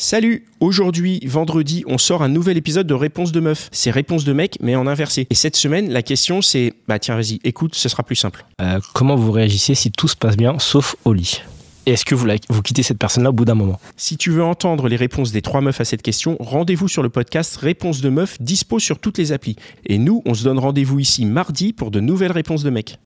Salut Aujourd'hui, vendredi, on sort un nouvel épisode de Réponse de meuf. C'est Réponse de mec, mais en inversé. Et cette semaine, la question c'est... Bah tiens, vas-y, écoute, ce sera plus simple. Euh, comment vous réagissez si tout se passe bien, sauf au lit? Et est-ce que vous, la- vous quittez cette personne-là au bout d'un moment? Si tu veux entendre les réponses des trois meufs à cette question, rendez-vous sur le podcast Réponse de meuf, dispo sur toutes les applis. Et nous, on se donne rendez-vous ici mardi pour de nouvelles réponses de mecs.